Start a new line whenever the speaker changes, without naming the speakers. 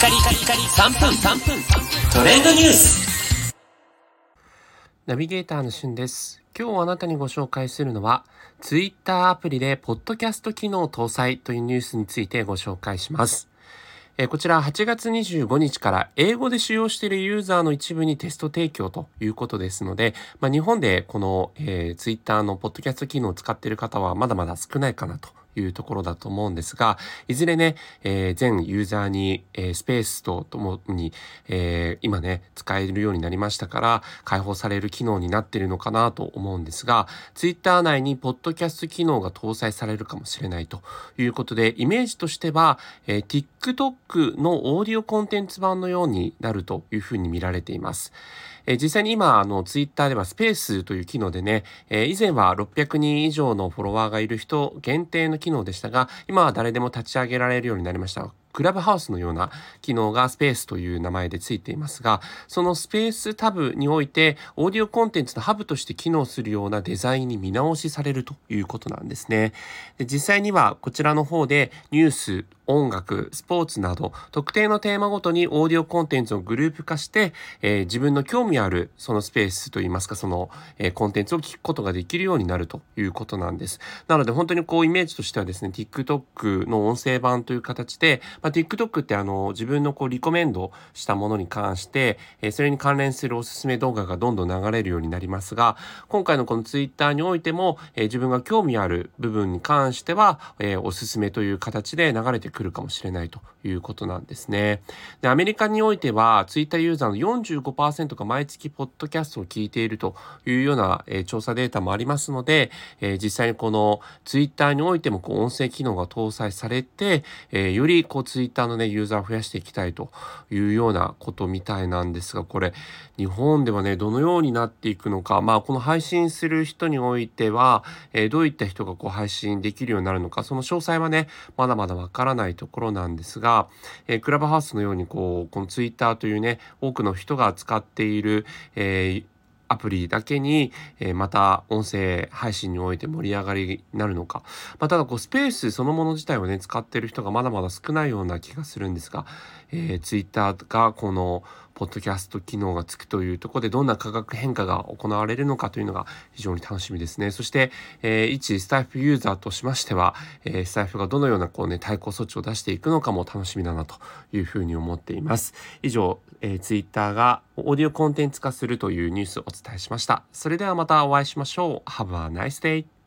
カリカリカリ3分3分トレンドニュース
ナビゲーターのしゅんです。今日あなたにご紹介するのは、Twitter アプリでポッドキャスト機能搭載というニュースについてご紹介します。えこちら8月25日から英語で使用しているユーザーの一部にテスト提供ということですので、まあ、日本でこの、えー、Twitter のポッドキャスト機能を使っている方はまだまだ少ないかなというところだと思うんですが、いずれね、えー全ユーザーに、えースペースとともに、えー今ね、使えるようになりましたから、開放される機能になっているのかなと思うんですが、Twitter 内にポッドキャスト機能が搭載されるかもしれないということで、イメージとしては、えー TikTok のオーディオコンテンツ版のようになるというふうに見られています。実際に今、あの、ツイッターではスペースという機能でね、以前は600人以上のフォロワーがいる人限定の機能でしたが、今は誰でも立ち上げられるようになりました。クラブハウスのような機能がスペースという名前でついていますが、そのスペースタブにおいて、オーディオコンテンツのハブとして機能するようなデザインに見直しされるということなんですね。で実際にはこちらの方でニュース、音楽、スポーツなど特定のテーマごとにオーディオコンテンツをグループ化して、えー自分の興味あるそのスペースといいますかその、えーコンテンツを聞くことができるようになるということなんです。なので本当にこうイメージとしてはですね TikTok の音声版という形で、まあ、TikTok ってあの自分のこうリコメンドしたものに関して、えーそれに関連するおすすめ動画がどんどん流れるようになりますが今回のこの Twitter においても、えー自分が興味ある部分に関しては、えーおすすめという形で流れてくるかもしれないということなんですね。でアメリカにおいては Twitter ユーザーの45%が毎月ポッドキャストを聞いているというような、えー調査データもありますので、えー実際にこの Twitter においてもこう音声機能が搭載されて、えーよりこう Twitter のねユーザーを増やしていきたいというようなことみたいなんですがこれ日本ではねどのようになっていくのかまあこの配信する人においては、えーどういった人がこう配信できるようになるのかその詳細はねまだまだわからないところなんですが、えークラブハウスのようにこうこの Twitter というね多くの人が使っている、えーアプリだけに、えーまた音声配信において盛り上がりになるのか、まあ、ただこうスペースそのもの自体をね使っている人がまだまだ少ないような気がするんですが、えー、Twitter がこのポッドキャスト機能がつくというところでどんな価格変化が行われるのかというのが非常に楽しみですね。そして、えー一スタイフユーザーとしましては、えースタイフがどのようなこうね対抗措置を出していくのかも楽しみだなというふうに思っています。以上、えー、Twitter がオーディオコンテンツ化するというニュースをお伝えしました。それではまたお会いしましょう。Have a nice day!